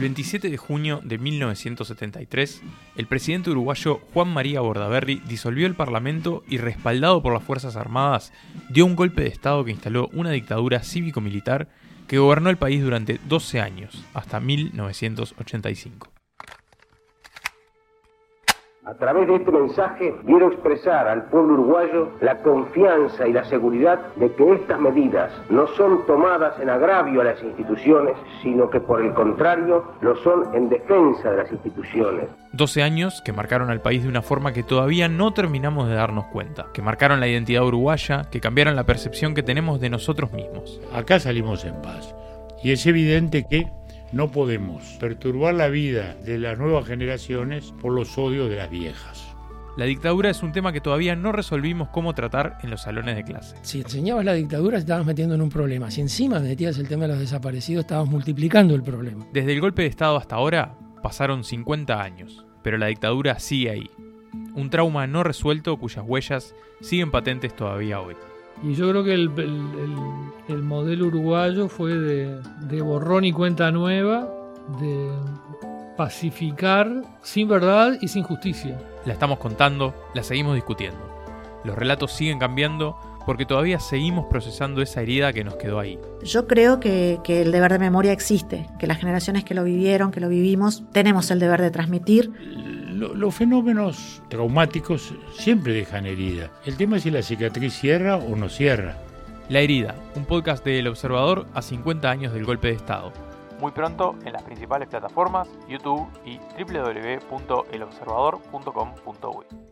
El 27 de junio de 1973, el presidente uruguayo Juan María Bordaberry disolvió el Parlamento y, respaldado por las Fuerzas Armadas, dio un golpe de Estado que instaló una dictadura cívico-militar que gobernó el país durante 12 años, hasta 1985. A través de este mensaje quiero expresar al pueblo uruguayo la confianza y la seguridad de que estas medidas no son tomadas en agravio a las instituciones, sino que por el contrario lo son en defensa de las instituciones. 12 años que marcaron al país de una forma que todavía no terminamos de darnos cuenta, que marcaron la identidad uruguaya, que cambiaron la percepción que tenemos de nosotros mismos. Acá salimos en paz. Y es evidente que no podemos perturbar la vida de las nuevas generaciones por los odios de las viejas. La dictadura es un tema que todavía no resolvimos cómo tratar en los salones de clase. Si enseñabas la dictadura, te estabas metiendo en un problema. Si encima metías el tema de los desaparecidos, estabas multiplicando el problema. Desde el golpe de Estado hasta ahora pasaron 50 años, pero la dictadura sigue ahí. Un trauma no resuelto cuyas huellas siguen patentes todavía hoy. Y yo creo que el, modelo uruguayo fue de, borrón y cuenta nueva, de pacificar sin verdad y sin justicia. La estamos contando, la seguimos discutiendo. Los relatos siguen cambiando porque todavía seguimos procesando esa herida que nos quedó ahí. Yo creo que, que, el deber de memoria existe, que las generaciones que lo vivieron, que lo vivimos, tenemos el deber de transmitir los fenómenos traumáticos siempre dejan herida. El tema es si la cicatriz cierra o no cierra. La herida, un podcast de El Observador a 50 años del golpe de Estado. Muy pronto en las principales plataformas, YouTube y www.elobservador.com.uy.